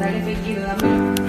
dar efectivamente.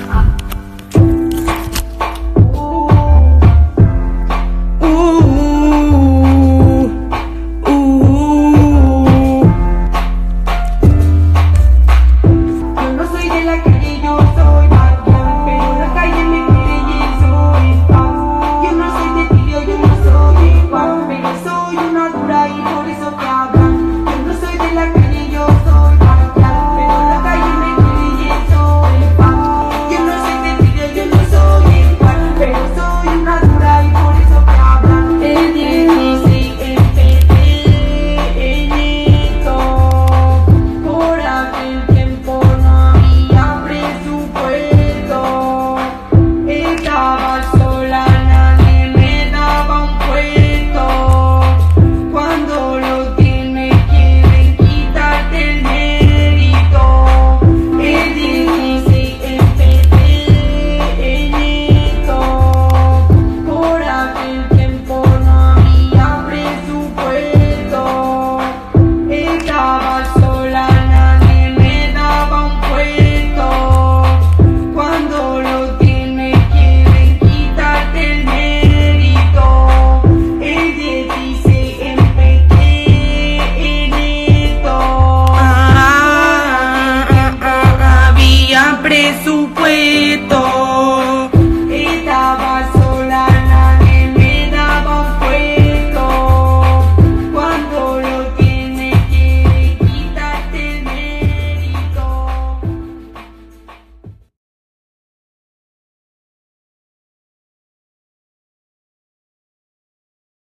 presupuesto.